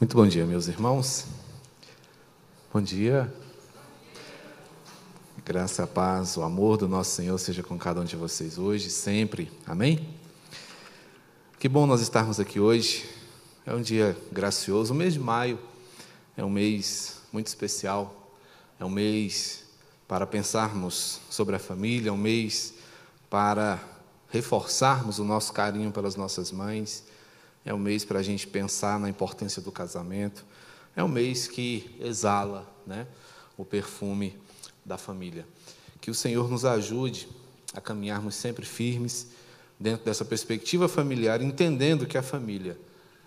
Muito bom dia, meus irmãos. Bom dia. Graça, a paz, o amor do nosso Senhor seja com cada um de vocês hoje, sempre. Amém? Que bom nós estarmos aqui hoje. É um dia gracioso. O mês de maio é um mês muito especial. É um mês para pensarmos sobre a família, é um mês para reforçarmos o nosso carinho pelas nossas mães é um mês para a gente pensar na importância do casamento. É um mês que exala né, o perfume da família. Que o Senhor nos ajude a caminharmos sempre firmes dentro dessa perspectiva familiar, entendendo que a família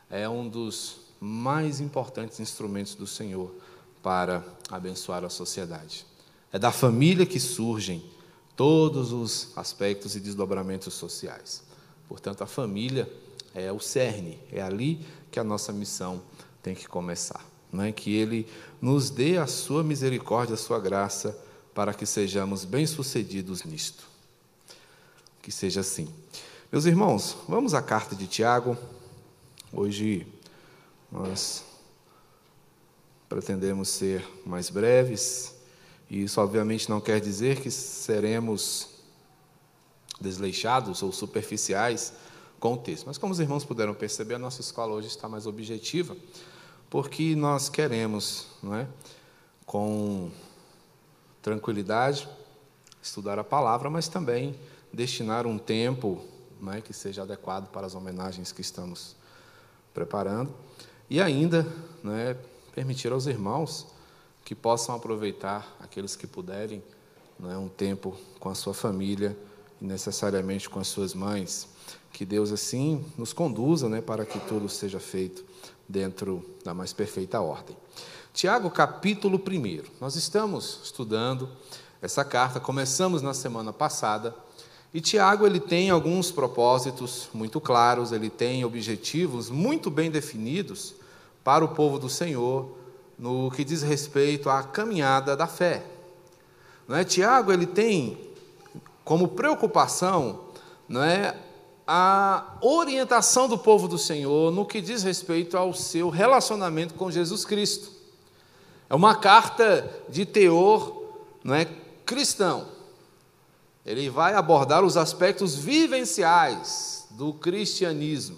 é um dos mais importantes instrumentos do Senhor para abençoar a sociedade. É da família que surgem todos os aspectos e desdobramentos sociais. Portanto, a família é o cerne, é ali que a nossa missão tem que começar. é? Que Ele nos dê a sua misericórdia, a sua graça, para que sejamos bem-sucedidos nisto. Que seja assim. Meus irmãos, vamos à carta de Tiago. Hoje nós pretendemos ser mais breves, e isso obviamente não quer dizer que seremos desleixados ou superficiais com o texto. Mas como os irmãos puderam perceber, a nossa escola hoje está mais objetiva, porque nós queremos, não é, com tranquilidade, estudar a palavra, mas também destinar um tempo é, que seja adequado para as homenagens que estamos preparando e ainda é, permitir aos irmãos que possam aproveitar, aqueles que puderem, é, um tempo com a sua família necessariamente com as suas mães. Que Deus assim nos conduza né, para que tudo seja feito dentro da mais perfeita ordem. Tiago, capítulo 1. Nós estamos estudando essa carta, começamos na semana passada, e Tiago ele tem alguns propósitos muito claros, ele tem objetivos muito bem definidos para o povo do Senhor no que diz respeito à caminhada da fé. Não é? Tiago ele tem como preocupação não é, a orientação do povo do Senhor no que diz respeito ao seu relacionamento com Jesus Cristo. É uma carta de teor não é, cristão. Ele vai abordar os aspectos vivenciais do cristianismo.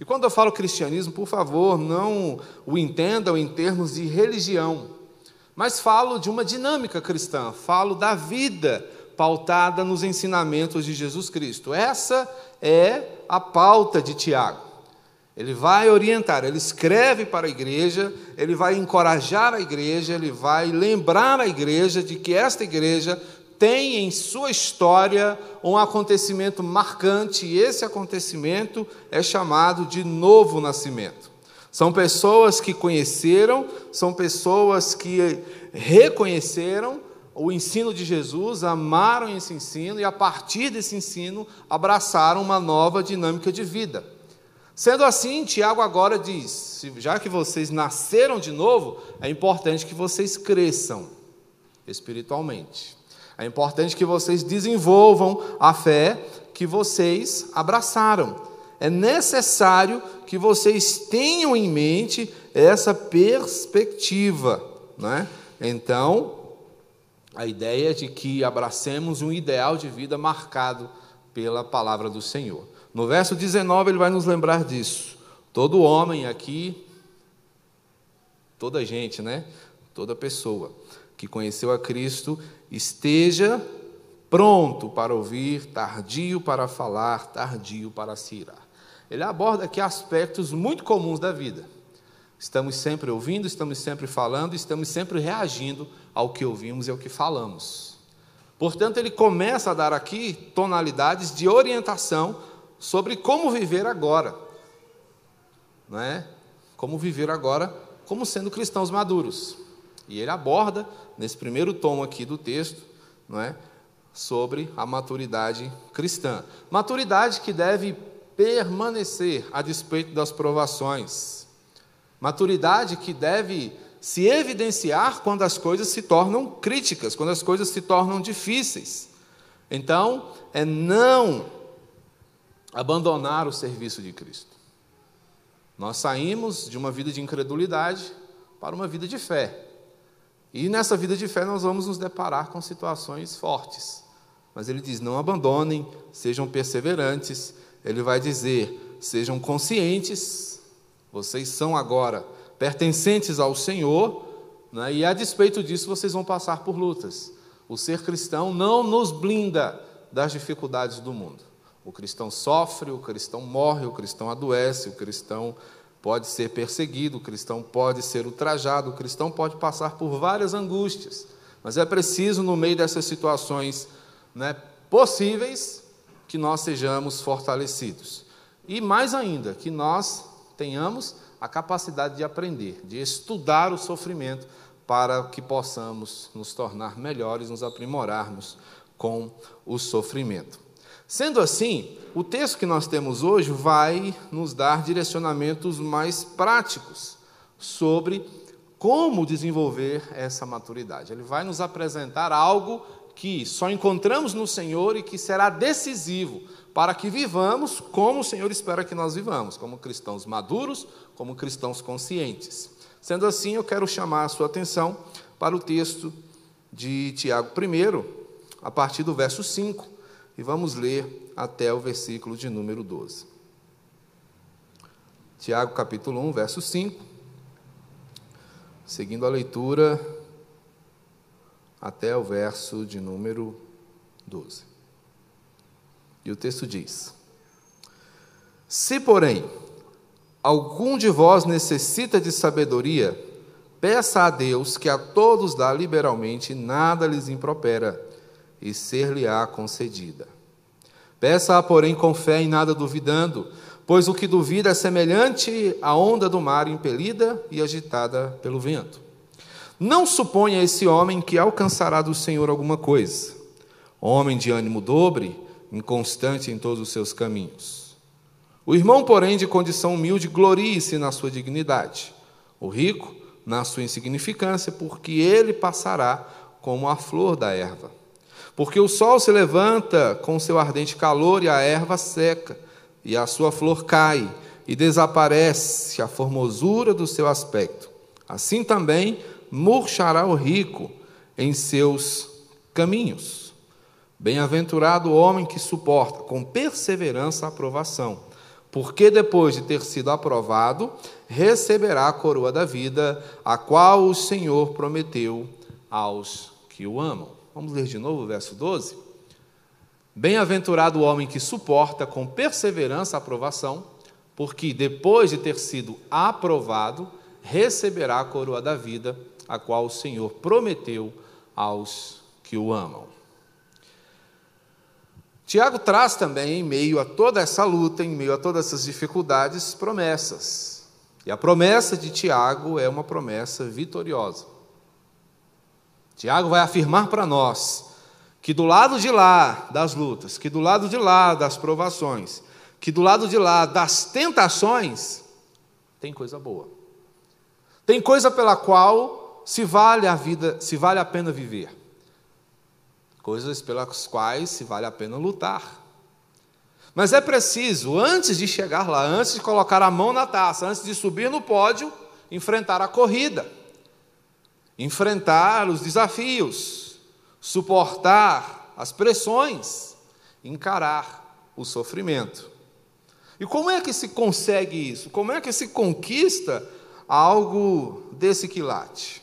E quando eu falo cristianismo, por favor, não o entendam em termos de religião, mas falo de uma dinâmica cristã, falo da vida pautada nos ensinamentos de Jesus Cristo. Essa é a pauta de Tiago. Ele vai orientar, ele escreve para a igreja, ele vai encorajar a igreja, ele vai lembrar a igreja de que esta igreja tem em sua história um acontecimento marcante, e esse acontecimento é chamado de novo nascimento. São pessoas que conheceram, são pessoas que reconheceram o ensino de Jesus, amaram esse ensino e, a partir desse ensino, abraçaram uma nova dinâmica de vida. Sendo assim, Tiago agora diz: já que vocês nasceram de novo, é importante que vocês cresçam espiritualmente. É importante que vocês desenvolvam a fé que vocês abraçaram. É necessário que vocês tenham em mente essa perspectiva. Né? Então, a ideia de que abracemos um ideal de vida marcado pela palavra do Senhor. No verso 19, ele vai nos lembrar disso. Todo homem aqui, toda gente, né? Toda pessoa que conheceu a Cristo, esteja pronto para ouvir, tardio para falar, tardio para se irar. Ele aborda aqui aspectos muito comuns da vida. Estamos sempre ouvindo, estamos sempre falando, estamos sempre reagindo ao que ouvimos e ao que falamos. Portanto, ele começa a dar aqui tonalidades de orientação sobre como viver agora. Não é? Como viver agora como sendo cristãos maduros. E ele aborda nesse primeiro tom aqui do texto, não é? Sobre a maturidade cristã. Maturidade que deve permanecer a despeito das provações. Maturidade que deve se evidenciar quando as coisas se tornam críticas, quando as coisas se tornam difíceis. Então, é não abandonar o serviço de Cristo. Nós saímos de uma vida de incredulidade para uma vida de fé. E nessa vida de fé nós vamos nos deparar com situações fortes. Mas ele diz: não abandonem, sejam perseverantes. Ele vai dizer: sejam conscientes, vocês são agora pertencentes ao Senhor, né? e a despeito disso vocês vão passar por lutas. O ser cristão não nos blinda das dificuldades do mundo. O cristão sofre, o cristão morre, o cristão adoece, o cristão pode ser perseguido, o cristão pode ser ultrajado, o cristão pode passar por várias angústias. Mas é preciso, no meio dessas situações né, possíveis, que nós sejamos fortalecidos. E mais ainda, que nós tenhamos a capacidade de aprender, de estudar o sofrimento, para que possamos nos tornar melhores, nos aprimorarmos com o sofrimento. Sendo assim, o texto que nós temos hoje vai nos dar direcionamentos mais práticos sobre como desenvolver essa maturidade. Ele vai nos apresentar algo que só encontramos no Senhor e que será decisivo para que vivamos como o Senhor espera que nós vivamos, como cristãos maduros, como cristãos conscientes. Sendo assim, eu quero chamar a sua atenção para o texto de Tiago I, a partir do verso 5, e vamos ler até o versículo de número 12. Tiago capítulo 1, verso 5. Seguindo a leitura até o verso de número 12. E o texto diz: Se, porém, algum de vós necessita de sabedoria, peça a Deus que a todos dá liberalmente, nada lhes impropera, e ser-lhe-á concedida. Peça, porém, com fé e nada duvidando, pois o que duvida é semelhante à onda do mar impelida e agitada pelo vento. Não suponha esse homem que alcançará do Senhor alguma coisa. Homem de ânimo dobre, inconstante em todos os seus caminhos. O irmão, porém, de condição humilde, glorie-se na sua dignidade. O rico, na sua insignificância, porque ele passará como a flor da erva. Porque o sol se levanta com seu ardente calor e a erva seca, e a sua flor cai, e desaparece a formosura do seu aspecto. Assim também murchará o rico em seus caminhos. Bem-aventurado o homem que suporta com perseverança a aprovação, porque depois de ter sido aprovado, receberá a coroa da vida, a qual o Senhor prometeu aos que o amam. Vamos ler de novo o verso 12? Bem-aventurado o homem que suporta com perseverança a aprovação, porque depois de ter sido aprovado, receberá a coroa da vida, a qual o Senhor prometeu aos que o amam. Tiago traz também, em meio a toda essa luta, em meio a todas essas dificuldades, promessas. E a promessa de Tiago é uma promessa vitoriosa. Tiago vai afirmar para nós que do lado de lá das lutas, que do lado de lá das provações, que do lado de lá das tentações, tem coisa boa. Tem coisa pela qual se vale a vida, se vale a pena viver. Coisas pelas quais se vale a pena lutar. Mas é preciso, antes de chegar lá, antes de colocar a mão na taça, antes de subir no pódio, enfrentar a corrida enfrentar os desafios, suportar as pressões, encarar o sofrimento. E como é que se consegue isso? Como é que se conquista algo desse quilate?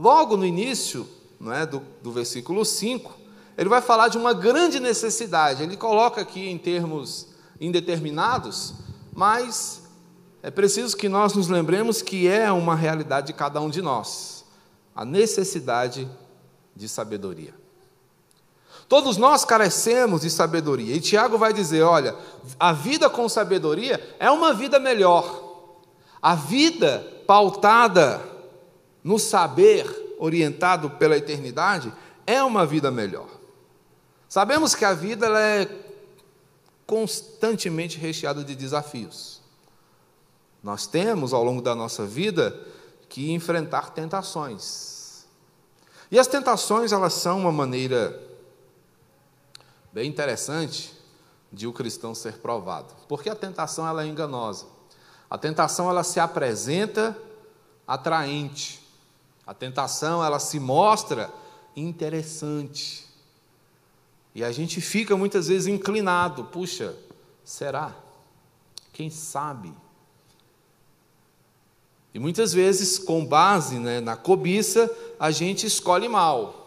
Logo no início não é, do, do versículo 5, ele vai falar de uma grande necessidade. Ele coloca aqui em termos indeterminados, mas é preciso que nós nos lembremos que é uma realidade de cada um de nós a necessidade de sabedoria. Todos nós carecemos de sabedoria, e Tiago vai dizer: olha, a vida com sabedoria é uma vida melhor. A vida pautada no saber, orientado pela eternidade, é uma vida melhor. Sabemos que a vida ela é constantemente recheada de desafios. Nós temos ao longo da nossa vida que enfrentar tentações. E as tentações, elas são uma maneira bem interessante de o cristão ser provado, porque a tentação ela é enganosa. A tentação ela se apresenta atraente. A tentação ela se mostra interessante. E a gente fica muitas vezes inclinado, puxa, será? Quem sabe? E muitas vezes, com base né, na cobiça, a gente escolhe mal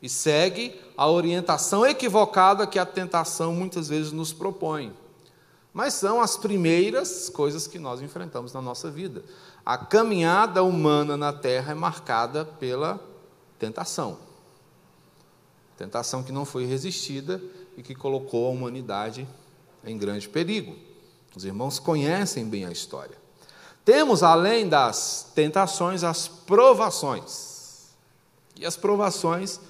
e segue a orientação equivocada que a tentação muitas vezes nos propõe. Mas são as primeiras coisas que nós enfrentamos na nossa vida. A caminhada humana na terra é marcada pela tentação. Tentação que não foi resistida e que colocou a humanidade em grande perigo. Os irmãos conhecem bem a história. Temos, além das tentações, as provações. E as provações,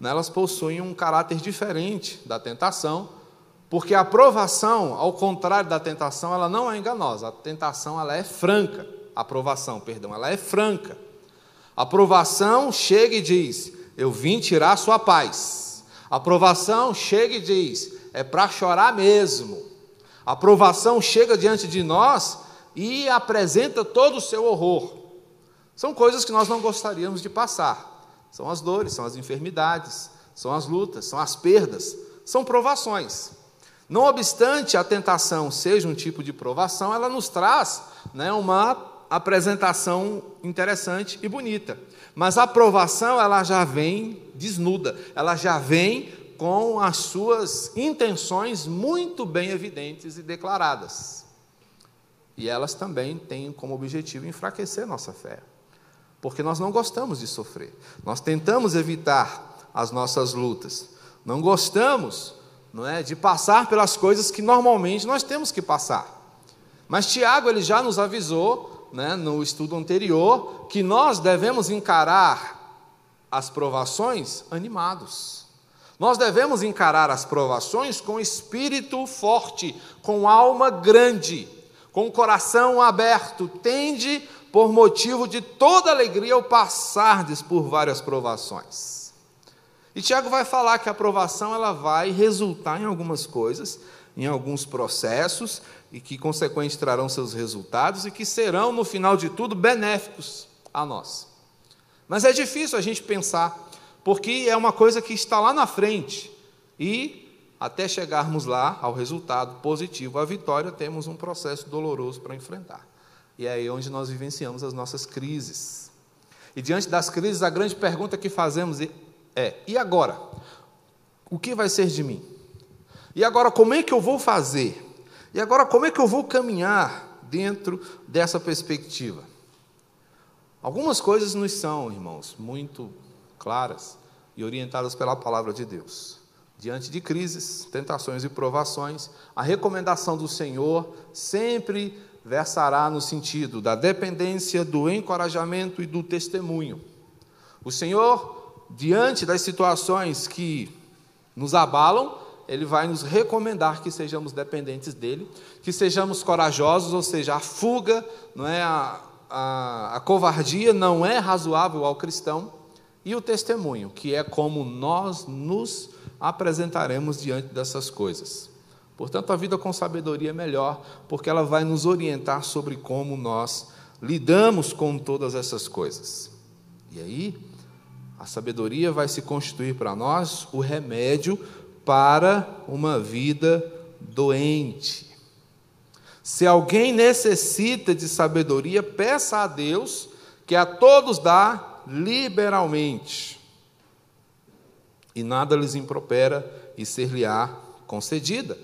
elas possuem um caráter diferente da tentação, porque a provação, ao contrário da tentação, ela não é enganosa. A tentação, ela é franca. A provação, perdão, ela é franca. A provação chega e diz: Eu vim tirar sua paz. A provação chega e diz: É para chorar mesmo. A provação chega diante de nós e apresenta todo o seu horror. São coisas que nós não gostaríamos de passar. São as dores, são as enfermidades, são as lutas, são as perdas, são provações. Não obstante a tentação seja um tipo de provação, ela nos traz né, uma apresentação interessante e bonita. Mas a provação ela já vem desnuda, ela já vem com as suas intenções muito bem evidentes e declaradas. E elas também têm como objetivo enfraquecer nossa fé. Porque nós não gostamos de sofrer. Nós tentamos evitar as nossas lutas. Não gostamos, não é, de passar pelas coisas que normalmente nós temos que passar. Mas Tiago ele já nos avisou, né, no estudo anterior, que nós devemos encarar as provações animados. Nós devemos encarar as provações com espírito forte, com alma grande com coração aberto, tende por motivo de toda alegria ao passardes por várias provações. E Tiago vai falar que a provação ela vai resultar em algumas coisas, em alguns processos, e que consequentemente trarão seus resultados e que serão, no final de tudo, benéficos a nós. Mas é difícil a gente pensar, porque é uma coisa que está lá na frente e até chegarmos lá ao resultado positivo, a vitória, temos um processo doloroso para enfrentar. E é aí onde nós vivenciamos as nossas crises. E diante das crises, a grande pergunta que fazemos é: e agora? O que vai ser de mim? E agora, como é que eu vou fazer? E agora, como é que eu vou caminhar dentro dessa perspectiva? Algumas coisas nos são, irmãos, muito claras e orientadas pela palavra de Deus. Diante de crises, tentações e provações, a recomendação do Senhor sempre versará no sentido da dependência, do encorajamento e do testemunho. O Senhor, diante das situações que nos abalam, ele vai nos recomendar que sejamos dependentes dele, que sejamos corajosos, ou seja, a fuga, não é a, a, a covardia não é razoável ao cristão, e o testemunho, que é como nós nos apresentaremos diante dessas coisas. Portanto, a vida com sabedoria é melhor, porque ela vai nos orientar sobre como nós lidamos com todas essas coisas. E aí, a sabedoria vai se constituir para nós o remédio para uma vida doente. Se alguém necessita de sabedoria, peça a Deus, que a todos dá liberalmente e nada lhes impropera e ser-lhe-á concedida.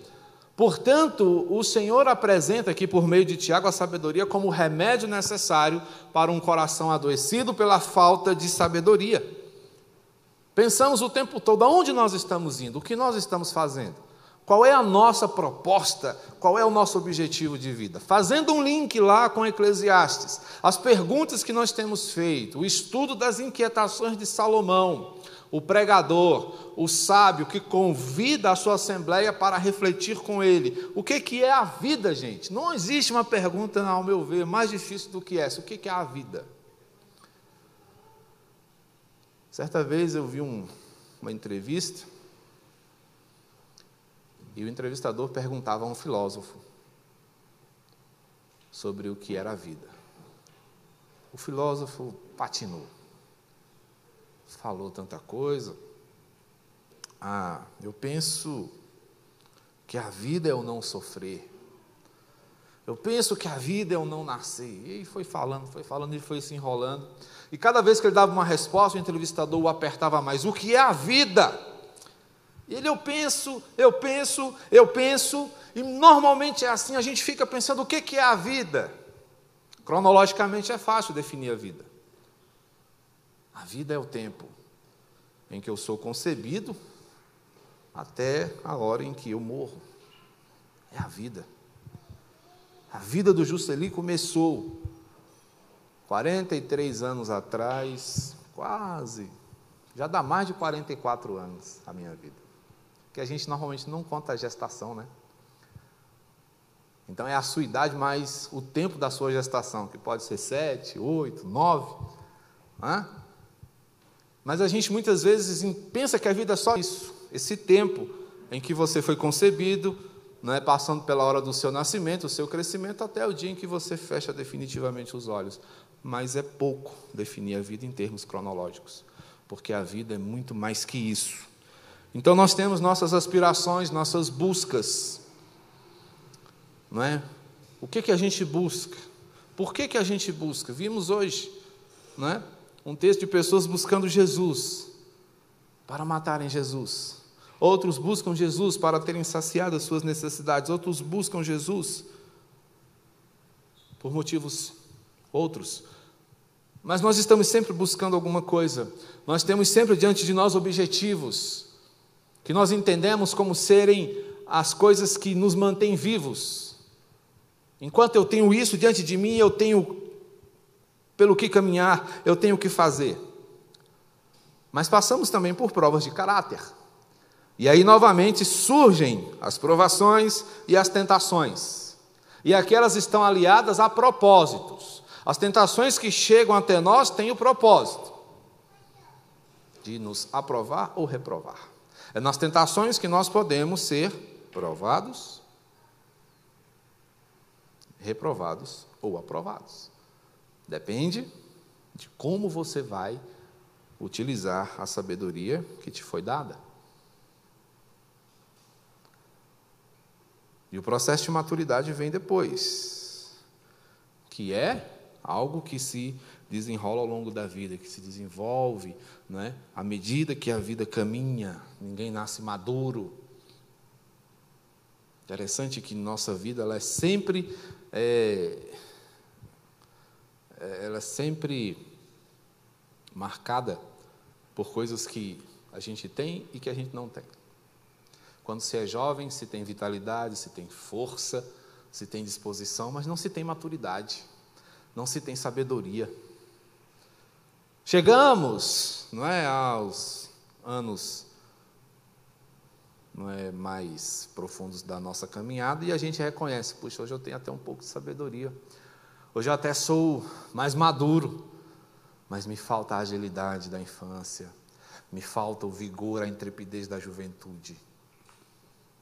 Portanto, o Senhor apresenta aqui por meio de Tiago a sabedoria como remédio necessário para um coração adoecido pela falta de sabedoria. Pensamos o tempo todo aonde nós estamos indo, o que nós estamos fazendo, qual é a nossa proposta, qual é o nosso objetivo de vida. Fazendo um link lá com Eclesiastes, as perguntas que nós temos feito, o estudo das inquietações de Salomão, o pregador, o sábio que convida a sua assembleia para refletir com ele. O que, que é a vida, gente? Não existe uma pergunta, ao meu ver, mais difícil do que essa. O que, que é a vida? Certa vez eu vi um, uma entrevista e o entrevistador perguntava a um filósofo: sobre o que era a vida. O filósofo patinou, falou tanta coisa. Ah, eu penso que a vida é o não sofrer. Eu penso que a vida é o não nascer. E foi falando, foi falando, ele foi se enrolando. E cada vez que ele dava uma resposta, o entrevistador o apertava mais. O que é a vida? E ele, eu penso, eu penso, eu penso. E normalmente é assim, a gente fica pensando o que é a vida. Cronologicamente é fácil definir a vida. A vida é o tempo em que eu sou concebido até a hora em que eu morro. É a vida. A vida do Juscelino começou 43 anos atrás, quase, já dá mais de 44 anos a minha vida. Que a gente normalmente não conta a gestação, né? Então é a sua idade mais o tempo da sua gestação, que pode ser sete, oito, nove. Né? Mas a gente muitas vezes pensa que a vida é só isso, esse tempo em que você foi concebido, é passando pela hora do seu nascimento, o seu crescimento, até o dia em que você fecha definitivamente os olhos. Mas é pouco definir a vida em termos cronológicos, porque a vida é muito mais que isso. Então nós temos nossas aspirações, nossas buscas. Não é? O que, que a gente busca? Por que, que a gente busca? Vimos hoje não é? um texto de pessoas buscando Jesus, para matarem Jesus. Outros buscam Jesus para terem saciado as suas necessidades. Outros buscam Jesus por motivos outros. Mas nós estamos sempre buscando alguma coisa. Nós temos sempre diante de nós objetivos que nós entendemos como serem as coisas que nos mantêm vivos. Enquanto eu tenho isso diante de mim, eu tenho pelo que caminhar, eu tenho o que fazer. Mas passamos também por provas de caráter. E aí novamente surgem as provações e as tentações. E aqui elas estão aliadas a propósitos. As tentações que chegam até nós têm o propósito de nos aprovar ou reprovar. É nas tentações que nós podemos ser provados, reprovados ou aprovados. Depende de como você vai utilizar a sabedoria que te foi dada. E o processo de maturidade vem depois, que é algo que se desenrola ao longo da vida, que se desenvolve né, à medida que a vida caminha, ninguém nasce maduro. Interessante que nossa vida ela é sempre é, é, ela é sempre marcada por coisas que a gente tem e que a gente não tem. Quando se é jovem, se tem vitalidade, se tem força, se tem disposição, mas não se tem maturidade, não se tem sabedoria. Chegamos, não é, aos anos não é mais profundos da nossa caminhada e a gente reconhece, puxa, hoje eu tenho até um pouco de sabedoria. Hoje eu até sou mais maduro, mas me falta a agilidade da infância, me falta o vigor, a intrepidez da juventude.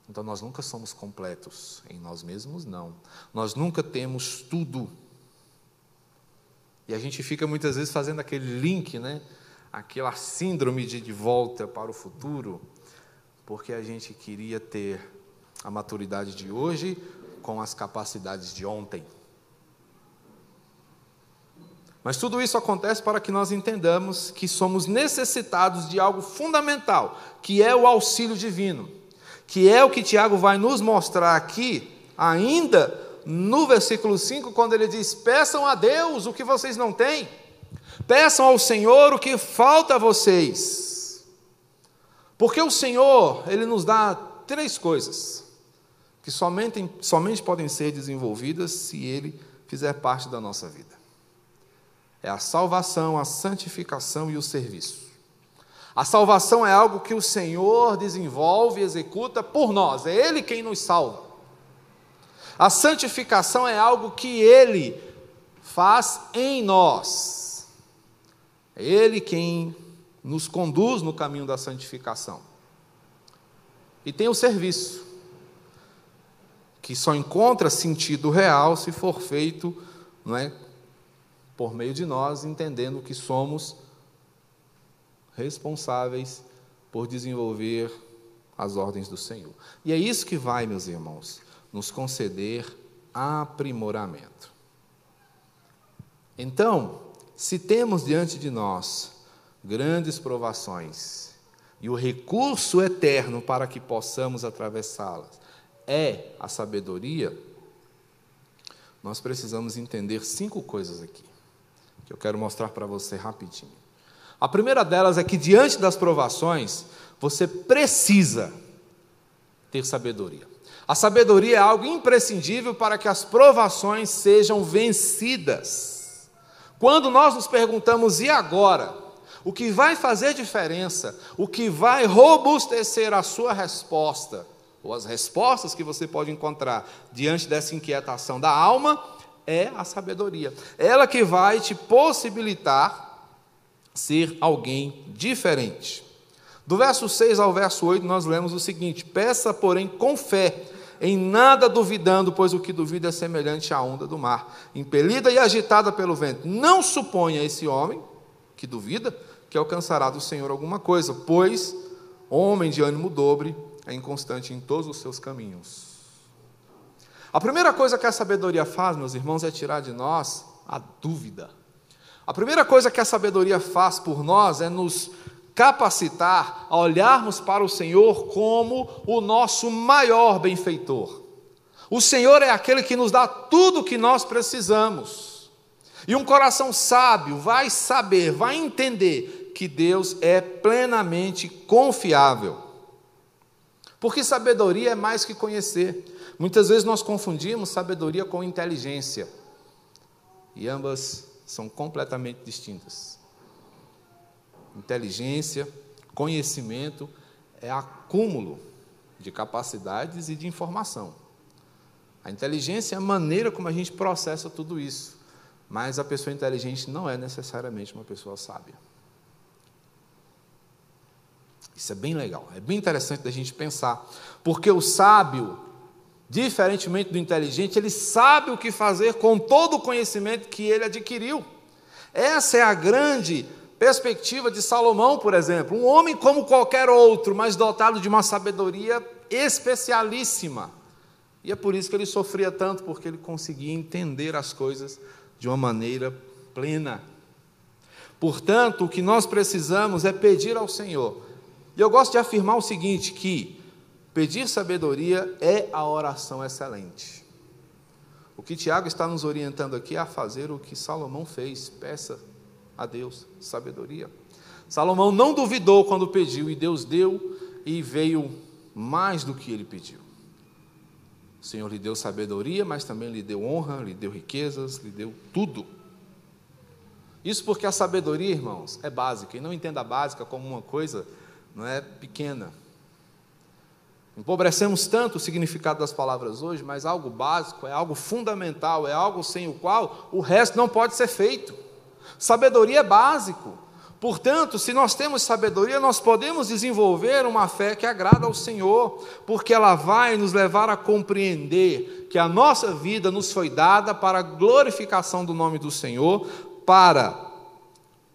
Então nós nunca somos completos em nós mesmos, não. Nós nunca temos tudo. E a gente fica muitas vezes fazendo aquele link, né? Aquela síndrome de de volta para o futuro, porque a gente queria ter a maturidade de hoje com as capacidades de ontem. Mas tudo isso acontece para que nós entendamos que somos necessitados de algo fundamental, que é o auxílio divino que é o que Tiago vai nos mostrar aqui, ainda no versículo 5, quando ele diz: Peçam a Deus o que vocês não têm, peçam ao Senhor o que falta a vocês. Porque o Senhor, Ele nos dá três coisas que somente, somente podem ser desenvolvidas se Ele fizer parte da nossa vida: é a salvação, a santificação e o serviço. A salvação é algo que o Senhor desenvolve e executa por nós, é Ele quem nos salva. A santificação é algo que Ele faz em nós, é Ele quem nos conduz no caminho da santificação. E tem o serviço, que só encontra sentido real se for feito não é, por meio de nós, entendendo que somos responsáveis por desenvolver as ordens do Senhor. E é isso que vai, meus irmãos, nos conceder aprimoramento. Então, se temos diante de nós grandes provações e o recurso eterno para que possamos atravessá-las é a sabedoria, nós precisamos entender cinco coisas aqui, que eu quero mostrar para você rapidinho. A primeira delas é que diante das provações, você precisa ter sabedoria. A sabedoria é algo imprescindível para que as provações sejam vencidas. Quando nós nos perguntamos, e agora? O que vai fazer diferença, o que vai robustecer a sua resposta, ou as respostas que você pode encontrar diante dessa inquietação da alma, é a sabedoria. Ela que vai te possibilitar ser alguém diferente. Do verso 6 ao verso 8, nós lemos o seguinte: Peça, porém, com fé, em nada duvidando, pois o que duvida é semelhante à onda do mar, impelida e agitada pelo vento. Não suponha esse homem que duvida que alcançará do Senhor alguma coisa, pois homem de ânimo dobre é inconstante em todos os seus caminhos. A primeira coisa que a sabedoria faz, meus irmãos, é tirar de nós a dúvida. A primeira coisa que a sabedoria faz por nós é nos capacitar a olharmos para o Senhor como o nosso maior benfeitor. O Senhor é aquele que nos dá tudo o que nós precisamos. E um coração sábio vai saber, vai entender que Deus é plenamente confiável. Porque sabedoria é mais que conhecer. Muitas vezes nós confundimos sabedoria com inteligência. E ambas são completamente distintas. Inteligência, conhecimento é acúmulo de capacidades e de informação. A inteligência é a maneira como a gente processa tudo isso. Mas a pessoa inteligente não é necessariamente uma pessoa sábia. Isso é bem legal, é bem interessante da gente pensar, porque o sábio, diferentemente do inteligente, ele sabe o que fazer com todo o conhecimento que ele adquiriu. Essa é a grande perspectiva de Salomão, por exemplo, um homem como qualquer outro, mas dotado de uma sabedoria especialíssima. E é por isso que ele sofria tanto, porque ele conseguia entender as coisas de uma maneira plena. Portanto, o que nós precisamos é pedir ao Senhor. E eu gosto de afirmar o seguinte: que pedir sabedoria é a oração excelente. O que Tiago está nos orientando aqui é a fazer o que Salomão fez, peça a Deus sabedoria. Salomão não duvidou quando pediu, e Deus deu, e veio mais do que ele pediu. O Senhor lhe deu sabedoria, mas também lhe deu honra, lhe deu riquezas, lhe deu tudo. Isso porque a sabedoria, irmãos, é básica, e não entenda a básica como uma coisa não é pequena. Empobrecemos tanto o significado das palavras hoje, mas algo básico, é algo fundamental, é algo sem o qual o resto não pode ser feito. Sabedoria é básico. Portanto, se nós temos sabedoria, nós podemos desenvolver uma fé que agrada ao Senhor, porque ela vai nos levar a compreender que a nossa vida nos foi dada para a glorificação do nome do Senhor, para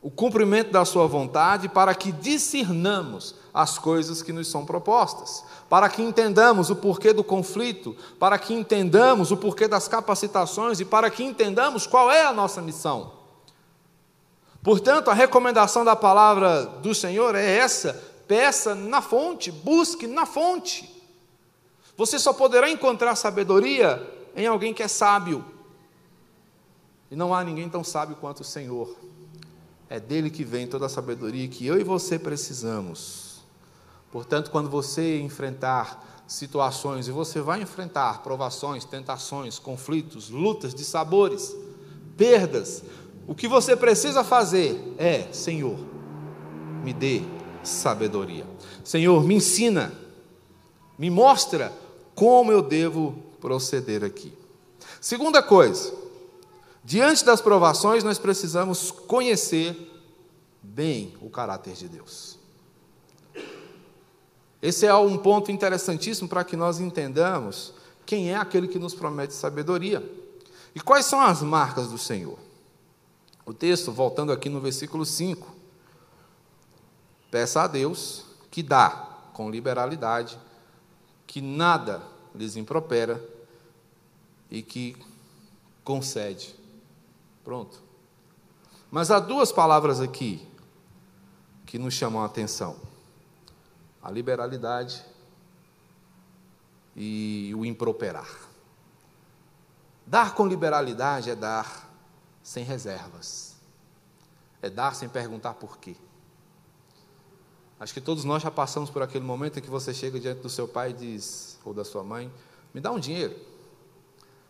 o cumprimento da Sua vontade, para que discernamos as coisas que nos são propostas, para que entendamos o porquê do conflito, para que entendamos o porquê das capacitações e para que entendamos qual é a nossa missão. Portanto, a recomendação da palavra do Senhor é essa: peça na fonte, busque na fonte. Você só poderá encontrar sabedoria em alguém que é sábio. E não há ninguém tão sábio quanto o Senhor. É dele que vem toda a sabedoria que eu e você precisamos. Portanto, quando você enfrentar situações, e você vai enfrentar provações, tentações, conflitos, lutas de sabores, perdas, o que você precisa fazer é: Senhor, me dê sabedoria. Senhor, me ensina, me mostra como eu devo proceder aqui. Segunda coisa, diante das provações, nós precisamos conhecer bem o caráter de Deus. Esse é um ponto interessantíssimo para que nós entendamos quem é aquele que nos promete sabedoria. E quais são as marcas do Senhor? O texto, voltando aqui no versículo 5, peça a Deus que dá com liberalidade, que nada lhes impropera e que concede. Pronto. Mas há duas palavras aqui que nos chamam a atenção: a liberalidade e o improperar. Dar com liberalidade é dar sem reservas, é dar sem perguntar por quê. Acho que todos nós já passamos por aquele momento em que você chega diante do seu pai e diz, ou da sua mãe, me dá um dinheiro.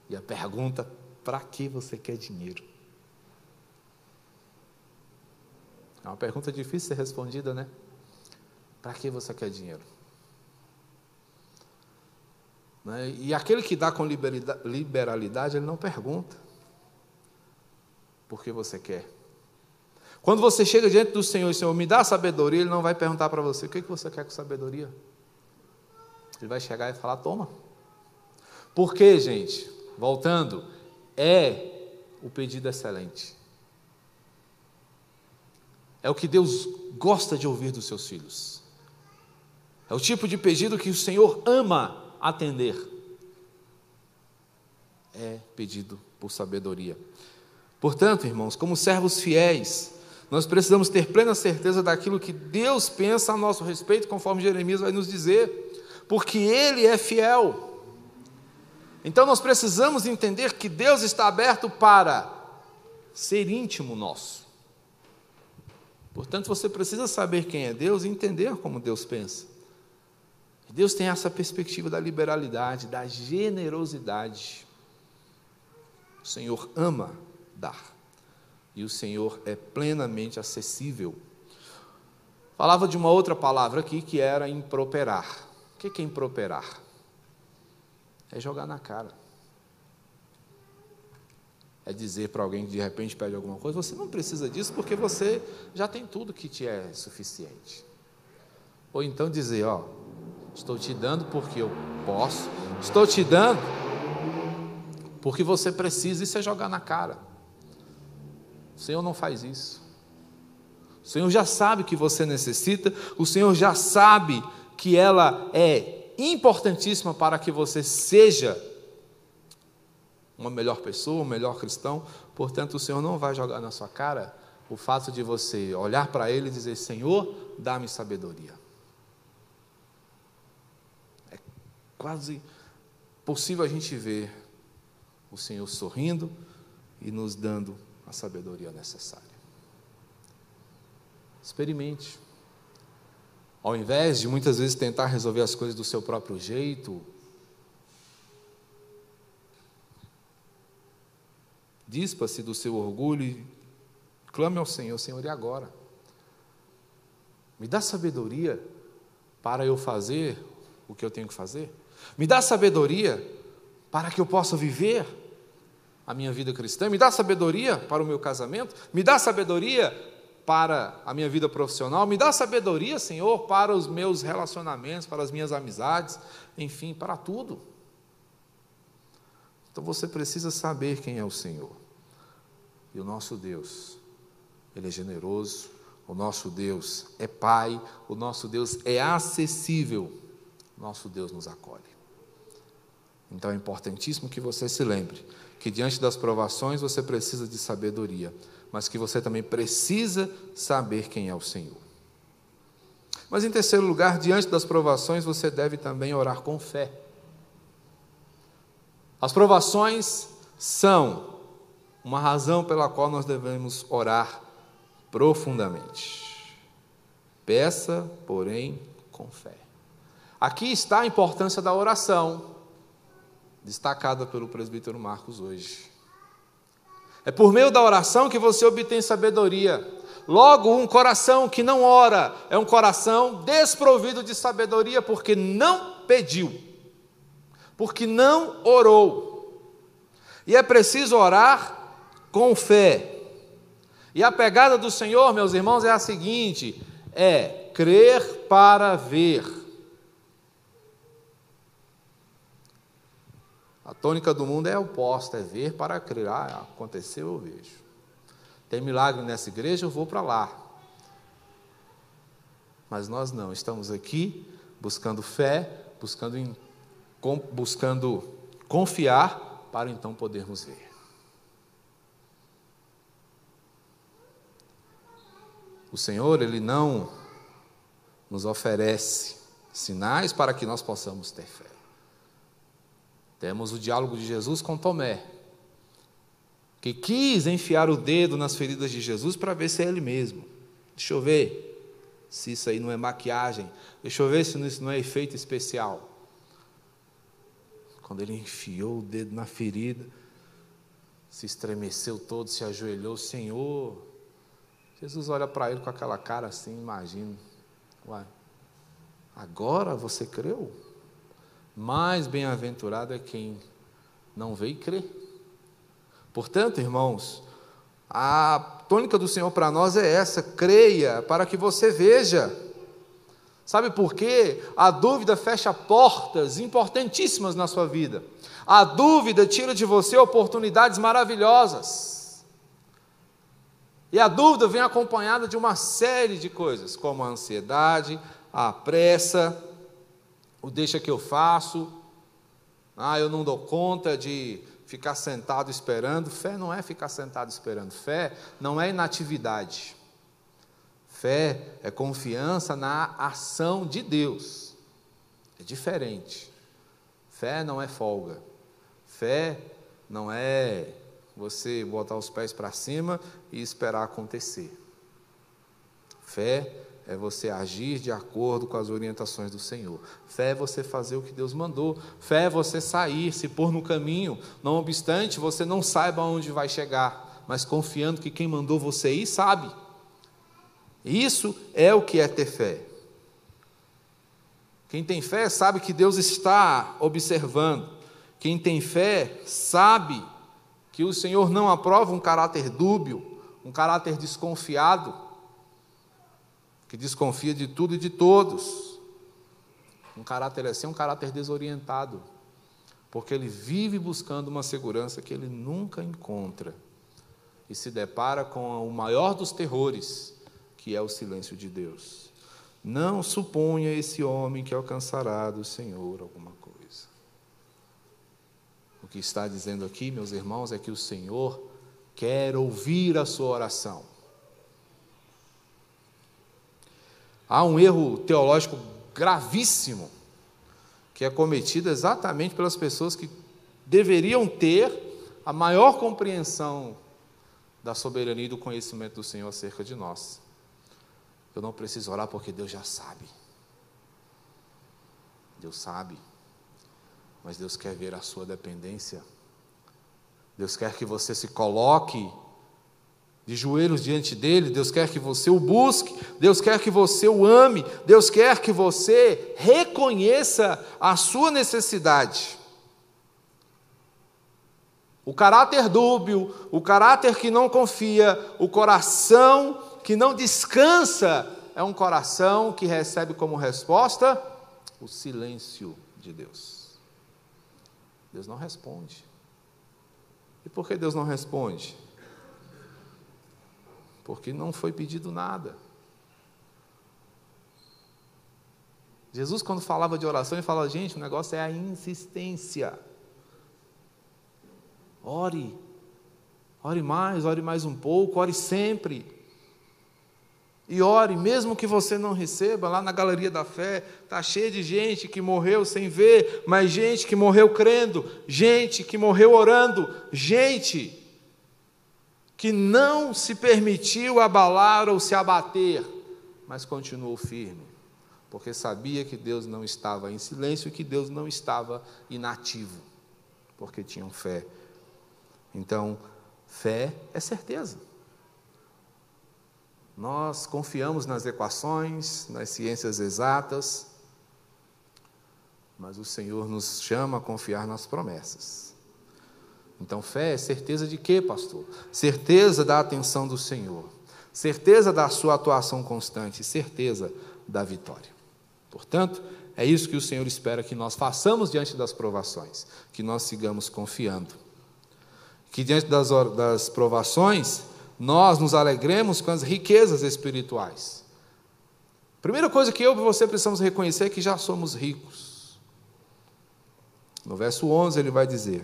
E a pergunta, para que você quer dinheiro? É uma pergunta difícil de ser respondida, né? Para que você quer dinheiro? Né? E aquele que dá com liberalidade, ele não pergunta. Por que você quer? Quando você chega diante do Senhor e Senhor me dá sabedoria, Ele não vai perguntar para você o que você quer com sabedoria. Ele vai chegar e falar: toma. Por quê, gente? Voltando, é o pedido excelente. É o que Deus gosta de ouvir dos seus filhos. É o tipo de pedido que o Senhor ama atender. É pedido por sabedoria. Portanto, irmãos, como servos fiéis, nós precisamos ter plena certeza daquilo que Deus pensa a nosso respeito, conforme Jeremias vai nos dizer, porque Ele é fiel. Então nós precisamos entender que Deus está aberto para ser íntimo nosso. Portanto, você precisa saber quem é Deus e entender como Deus pensa. Deus tem essa perspectiva da liberalidade, da generosidade. O Senhor ama dar e o Senhor é plenamente acessível. Falava de uma outra palavra aqui que era improperar. O que é improperar? É jogar na cara. É dizer para alguém que de repente pede alguma coisa: você não precisa disso porque você já tem tudo que te é suficiente. Ou então dizer: ó, estou te dando porque eu posso, estou te dando porque você precisa, isso é jogar na cara. O Senhor não faz isso. O Senhor já sabe que você necessita, o Senhor já sabe que ela é importantíssima para que você seja uma melhor pessoa, um melhor cristão. Portanto, o Senhor não vai jogar na sua cara o fato de você olhar para Ele e dizer: Senhor, dá-me sabedoria. É quase possível a gente ver o Senhor sorrindo e nos dando a sabedoria necessária. Experimente. Ao invés de muitas vezes tentar resolver as coisas do seu próprio jeito, dispa-se do seu orgulho e clame ao Senhor: Senhor, e agora? Me dá sabedoria para eu fazer o que eu tenho que fazer? Me dá sabedoria para que eu possa viver a minha vida cristã, me dá sabedoria para o meu casamento, me dá sabedoria para a minha vida profissional, me dá sabedoria, Senhor, para os meus relacionamentos, para as minhas amizades, enfim, para tudo. Então você precisa saber quem é o Senhor. E o nosso Deus, Ele é generoso, o nosso Deus é Pai, o nosso Deus é acessível, nosso Deus nos acolhe. Então é importantíssimo que você se lembre que diante das provações você precisa de sabedoria, mas que você também precisa saber quem é o Senhor. Mas em terceiro lugar, diante das provações você deve também orar com fé. As provações são uma razão pela qual nós devemos orar profundamente. Peça, porém, com fé. Aqui está a importância da oração destacada pelo presbítero Marcos hoje. É por meio da oração que você obtém sabedoria. Logo, um coração que não ora é um coração desprovido de sabedoria, porque não pediu, porque não orou. E é preciso orar com fé. E a pegada do Senhor, meus irmãos, é a seguinte: é crer para ver. A tônica do mundo é oposta, é ver para crer. Ah, aconteceu, eu vejo. Tem milagre nessa igreja, eu vou para lá. Mas nós não, estamos aqui buscando fé, buscando, buscando confiar para então podermos ver. O Senhor, Ele não nos oferece sinais para que nós possamos ter fé. Temos o diálogo de Jesus com Tomé, que quis enfiar o dedo nas feridas de Jesus para ver se é ele mesmo. Deixa eu ver se isso aí não é maquiagem. Deixa eu ver se isso não é efeito especial. Quando ele enfiou o dedo na ferida, se estremeceu todo, se ajoelhou, Senhor. Jesus olha para ele com aquela cara assim, imagina. Uai, agora você creu? Mais bem-aventurado é quem não vê e crê. Portanto, irmãos, a tônica do Senhor para nós é essa: creia para que você veja. Sabe por quê? A dúvida fecha portas importantíssimas na sua vida. A dúvida tira de você oportunidades maravilhosas. E a dúvida vem acompanhada de uma série de coisas, como a ansiedade, a pressa, o deixa que eu faço, ah, eu não dou conta de ficar sentado esperando. Fé não é ficar sentado esperando. Fé não é inatividade. Fé é confiança na ação de Deus. É diferente. Fé não é folga. Fé não é você botar os pés para cima e esperar acontecer. Fé é você agir de acordo com as orientações do Senhor. Fé é você fazer o que Deus mandou. Fé é você sair, se pôr no caminho, não obstante você não saiba onde vai chegar, mas confiando que quem mandou você ir sabe. Isso é o que é ter fé. Quem tem fé sabe que Deus está observando. Quem tem fé sabe que o Senhor não aprova um caráter dúbio, um caráter desconfiado que desconfia de tudo e de todos. Um caráter assim um caráter desorientado, porque ele vive buscando uma segurança que ele nunca encontra e se depara com o maior dos terrores, que é o silêncio de Deus. Não suponha esse homem que alcançará do Senhor alguma coisa. O que está dizendo aqui, meus irmãos, é que o Senhor quer ouvir a sua oração. Há um erro teológico gravíssimo que é cometido exatamente pelas pessoas que deveriam ter a maior compreensão da soberania e do conhecimento do Senhor acerca de nós. Eu não preciso orar porque Deus já sabe. Deus sabe. Mas Deus quer ver a sua dependência. Deus quer que você se coloque de joelhos diante dele, Deus quer que você o busque, Deus quer que você o ame, Deus quer que você reconheça a sua necessidade. O caráter dúbio, o caráter que não confia, o coração que não descansa, é um coração que recebe como resposta o silêncio de Deus. Deus não responde. E por que Deus não responde? Porque não foi pedido nada. Jesus, quando falava de oração, ele falava: gente, o negócio é a insistência. Ore, ore mais, ore mais um pouco, ore sempre. E ore, mesmo que você não receba, lá na galeria da fé, está cheio de gente que morreu sem ver, mas gente que morreu crendo, gente que morreu orando, gente que não se permitiu abalar ou se abater, mas continuou firme, porque sabia que Deus não estava em silêncio e que Deus não estava inativo, porque tinham fé. Então, fé é certeza. Nós confiamos nas equações, nas ciências exatas, mas o Senhor nos chama a confiar nas promessas. Então, fé é certeza de quê, pastor? Certeza da atenção do Senhor, certeza da sua atuação constante, certeza da vitória. Portanto, É isso que o Senhor espera que nós façamos diante das provações, que nós sigamos confiando. Que diante das, das provações, nós nos alegremos com as riquezas espirituais. Primeira coisa que eu e você precisamos reconhecer é que já somos ricos. No verso 11 ele vai dizer: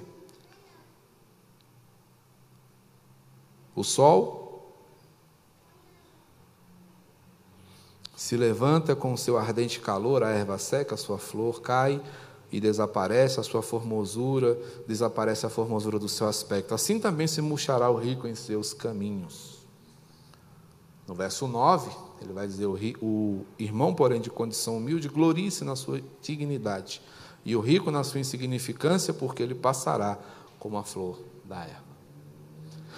O sol se levanta com o seu ardente calor, a erva seca, a sua flor cai e desaparece a sua formosura, desaparece a formosura do seu aspecto. Assim também se murchará o rico em seus caminhos. No verso 9, ele vai dizer: o, irmão, porém, de condição humilde, glorie-se na sua dignidade, e o rico na sua insignificância, porque ele passará como a flor da erva.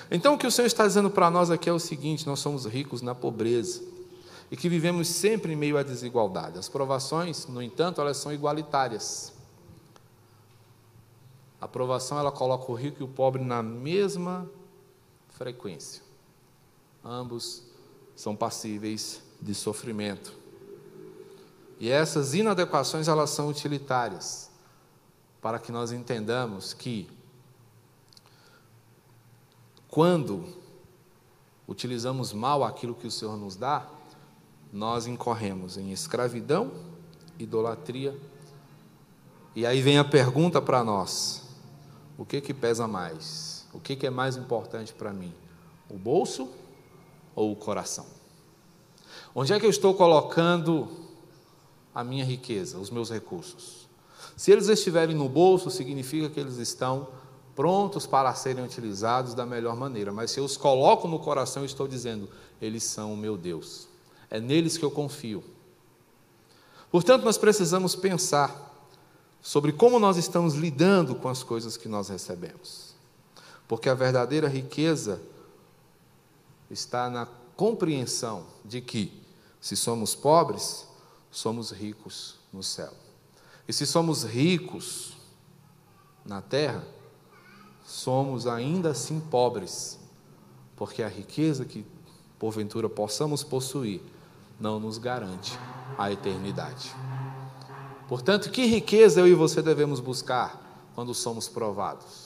Então, o que o Senhor está dizendo para nós aqui é o seguinte: nós somos ricos na pobreza e que vivemos sempre em meio à desigualdade. As provações, no entanto, elas são igualitárias. A provação ela coloca o rico e o pobre na mesma frequência. Ambos são passíveis de sofrimento. E essas inadequações elas são utilitárias para que nós entendamos que quando utilizamos mal aquilo que o Senhor nos dá, nós incorremos em escravidão, idolatria. E aí vem a pergunta para nós: o que que pesa mais? O que que é mais importante para mim? O bolso ou o coração? Onde é que eu estou colocando a minha riqueza, os meus recursos? Se eles estiverem no bolso, significa que eles estão prontos para serem utilizados da melhor maneira. Mas se eu os coloco no coração, eu estou dizendo: eles são o meu Deus. É neles que eu confio. Portanto, nós precisamos pensar sobre como nós estamos lidando com as coisas que nós recebemos. Porque a verdadeira riqueza está na compreensão de que, se somos pobres, somos ricos no céu. E se somos ricos na terra, somos ainda assim pobres, porque a riqueza que porventura possamos possuir não nos garante a eternidade. Portanto, que riqueza eu e você devemos buscar quando somos provados?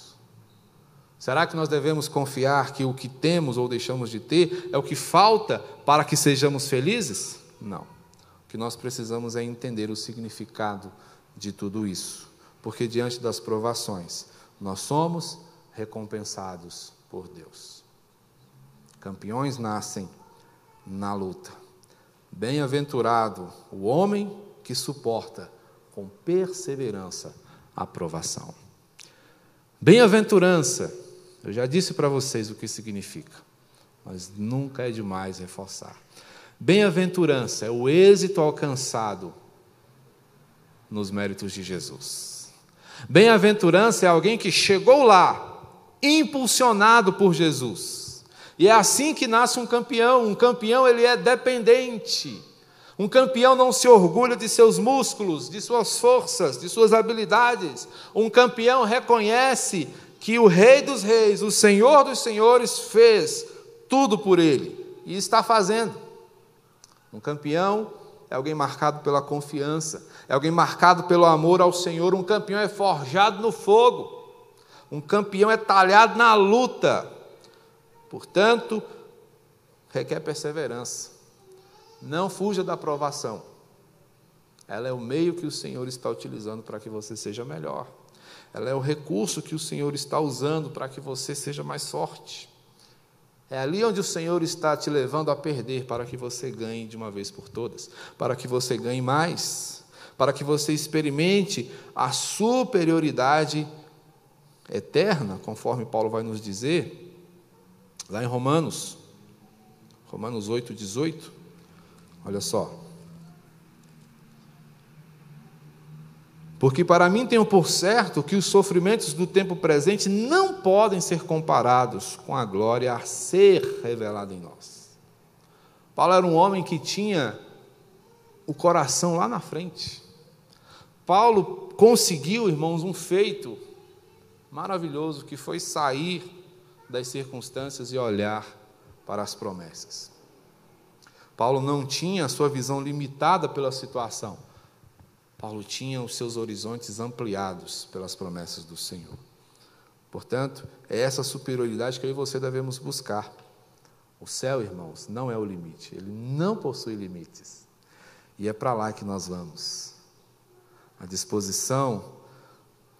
Será que nós devemos confiar que o que temos ou deixamos de ter é o que falta para que sejamos felizes? Não. O que nós precisamos é entender o significado de tudo isso, porque diante das provações, nós somos recompensados por Deus. Campeões nascem na luta. Bem-aventurado o homem que suporta com perseverança a provação. Bem-aventurança, eu já disse para vocês o que significa, mas nunca é demais reforçar. Bem-aventurança é o êxito alcançado nos méritos de Jesus. Bem-aventurança é alguém que chegou lá, impulsionado por Jesus e é assim que nasce um campeão. Um campeão ele é dependente. Um campeão não se orgulha de seus músculos, de suas forças, de suas habilidades. Um campeão reconhece que o Rei dos Reis, o Senhor dos Senhores, fez tudo por ele e está fazendo. Um campeão é alguém marcado pela confiança, é alguém marcado pelo amor ao Senhor. Um campeão é forjado no fogo, um campeão é talhado na luta. Portanto, requer perseverança. Não fuja da aprovação. Ela é o meio que o Senhor está utilizando para que você seja melhor. Ela é o recurso que o Senhor está usando para que você seja mais forte. É ali onde o Senhor está te levando a perder para que você ganhe de uma vez por todas, para que você ganhe mais, para que você experimente a superioridade eterna, conforme Paulo vai nos dizer, Lá em Romanos, Romanos 8, 18, olha só. Porque para mim tenho por certo que os sofrimentos do tempo presente não podem ser comparados com a glória a ser revelada em nós. Paulo era um homem que tinha o coração lá na frente. Paulo conseguiu, irmãos, um feito maravilhoso que foi sair das circunstâncias e olhar para as promessas. Paulo não tinha a sua visão limitada pela situação. Paulo tinha os seus horizontes ampliados pelas promessas do Senhor. Portanto, é essa superioridade que eu e você devemos buscar. O céu, irmãos, não é o limite, ele não possui limites. E é para lá que nós vamos. A disposição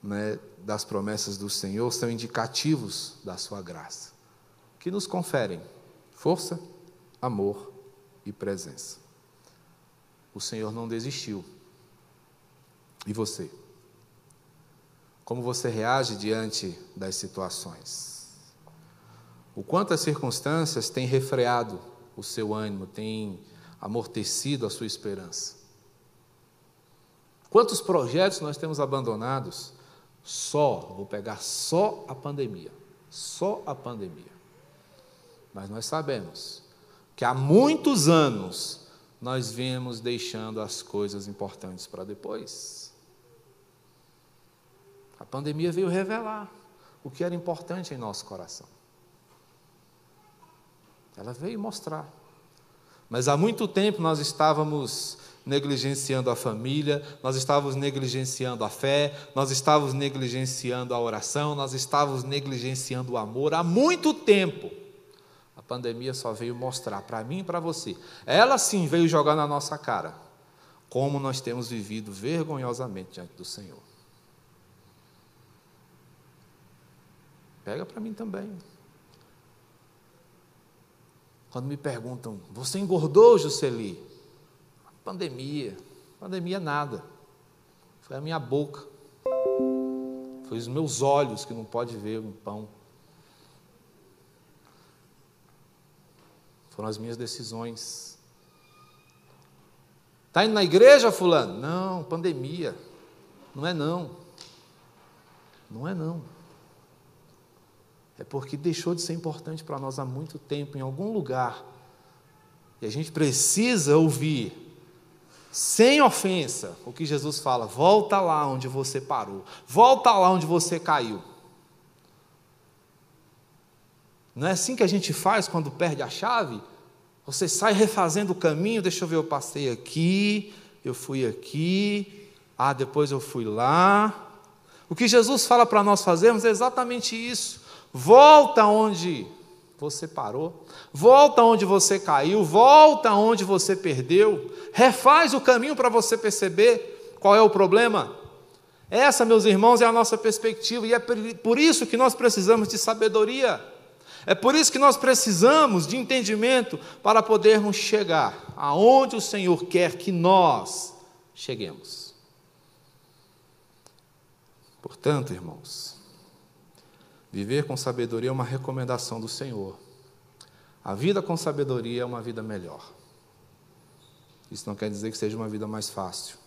né, das promessas do Senhor são indicativos da sua graça, que nos conferem força, amor e presença. O Senhor não desistiu. E você? Como você reage diante das situações? O quanto as circunstâncias têm refreado o seu ânimo, têm amortecido a sua esperança? Quantos projetos nós temos abandonados só, vou pegar só a pandemia, só a pandemia. Mas nós sabemos que há muitos anos nós vemos deixando as coisas importantes para depois. A pandemia veio revelar o que era importante em nosso coração. Ela veio mostrar. Mas há muito tempo nós estávamos negligenciando a família, nós estávamos negligenciando a fé, nós estávamos negligenciando a oração, nós estávamos negligenciando o amor há muito tempo. A pandemia só veio mostrar para mim e para você. Ela sim veio jogar na nossa cara como nós temos vivido vergonhosamente diante do Senhor. Pega para mim também. Quando me perguntam, você engordou, Jusceli? Pandemia. Pandemia nada. Foi a minha boca. Foi os meus olhos que não pode ver um pão. Foram as minhas decisões. Está indo na igreja, fulano? Não, pandemia. Não é não. Não é não. É porque deixou de ser importante para nós há muito tempo, em algum lugar. E a gente precisa ouvir sem ofensa, o que Jesus fala: volta lá onde você parou, volta lá onde você caiu. Não é assim que a gente faz quando perde a chave? Você sai refazendo o caminho, deixa eu ver, eu passei aqui, eu fui aqui, ah, depois eu fui lá. O que Jesus fala para nós fazermos é exatamente isso. Volta onde você parou, volta onde você caiu, volta onde você perdeu, refaz o caminho para você perceber qual é o problema. Essa, meus irmãos, é a nossa perspectiva e é por isso que nós precisamos de sabedoria. É por isso que nós precisamos de entendimento para podermos chegar aonde o Senhor quer que nós cheguemos. Portanto, irmãos, Viver com sabedoria é uma recomendação do Senhor. A vida com sabedoria é uma vida melhor. Isso não quer dizer que seja uma vida mais fácil.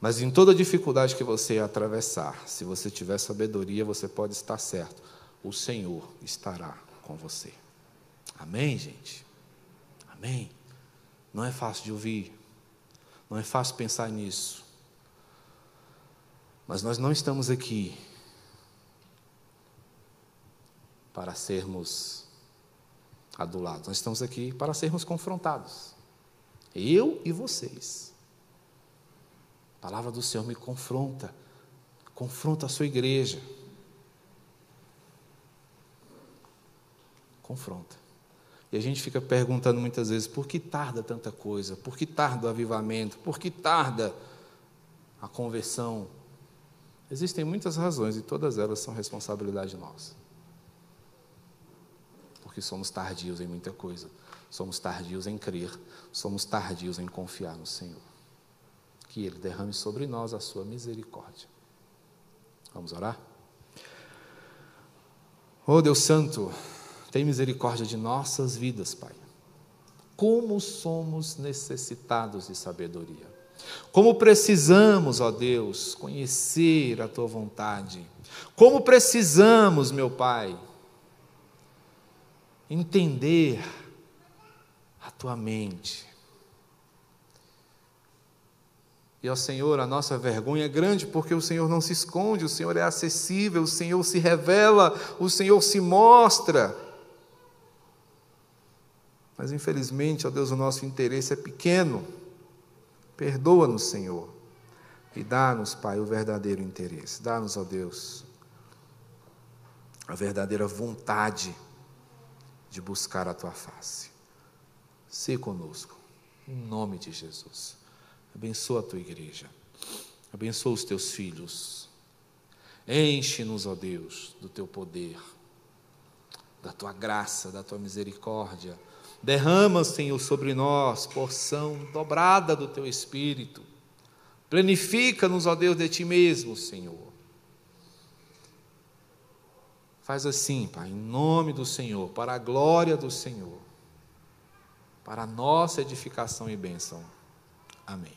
Mas em toda dificuldade que você atravessar, se você tiver sabedoria, você pode estar certo. O Senhor estará com você. Amém, gente? Amém. Não é fácil de ouvir. Não é fácil pensar nisso. Mas nós não estamos aqui para sermos adulados. Nós estamos aqui para sermos confrontados. Eu e vocês. A palavra do Senhor me confronta. Confronta a sua igreja. Confronta. E a gente fica perguntando muitas vezes: por que tarda tanta coisa? Por que tarda o avivamento? Por que tarda a conversão? Existem muitas razões e todas elas são responsabilidade nossa porque somos tardios em muita coisa. Somos tardios em crer, somos tardios em confiar no Senhor. Que Ele derrame sobre nós a sua misericórdia. Vamos orar? Oh Deus Santo, tem misericórdia de nossas vidas, Pai. Como somos necessitados de sabedoria. Como precisamos, ó Deus, conhecer a tua vontade. Como precisamos, meu Pai, entender a tua mente. E ao Senhor, a nossa vergonha é grande porque o Senhor não se esconde, o Senhor é acessível, o Senhor se revela, o Senhor se mostra. Mas infelizmente, ó Deus, o nosso interesse é pequeno. Perdoa-nos, Senhor, e dá-nos, Pai, o verdadeiro interesse. Dá-nos, ó Deus, a verdadeira vontade de buscar a tua face. Se conosco, em nome de Jesus. Abençoa a tua igreja, abençoa os teus filhos. Enche-nos, ó Deus, do teu poder, da tua graça, da tua misericórdia. Derrama, Senhor, sobre nós porção dobrada do teu espírito. Planifica-nos, ó Deus, de ti mesmo, Senhor. Faz assim, Pai, em nome do Senhor, para a glória do Senhor, para a nossa edificação e bênção. Amém.